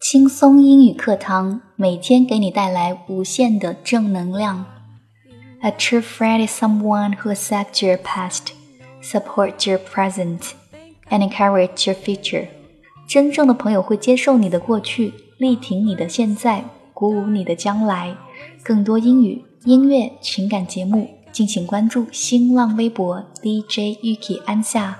轻松英语课堂，每天给你带来无限的正能量。A true friend is someone who accepts your past, supports your present, and encourages your future. 真正的朋友会接受你的过去，力挺你的现在，鼓舞你的将来。更多英语、音乐、情感节目，敬请关注新浪微博 DJ Yuki 安夏。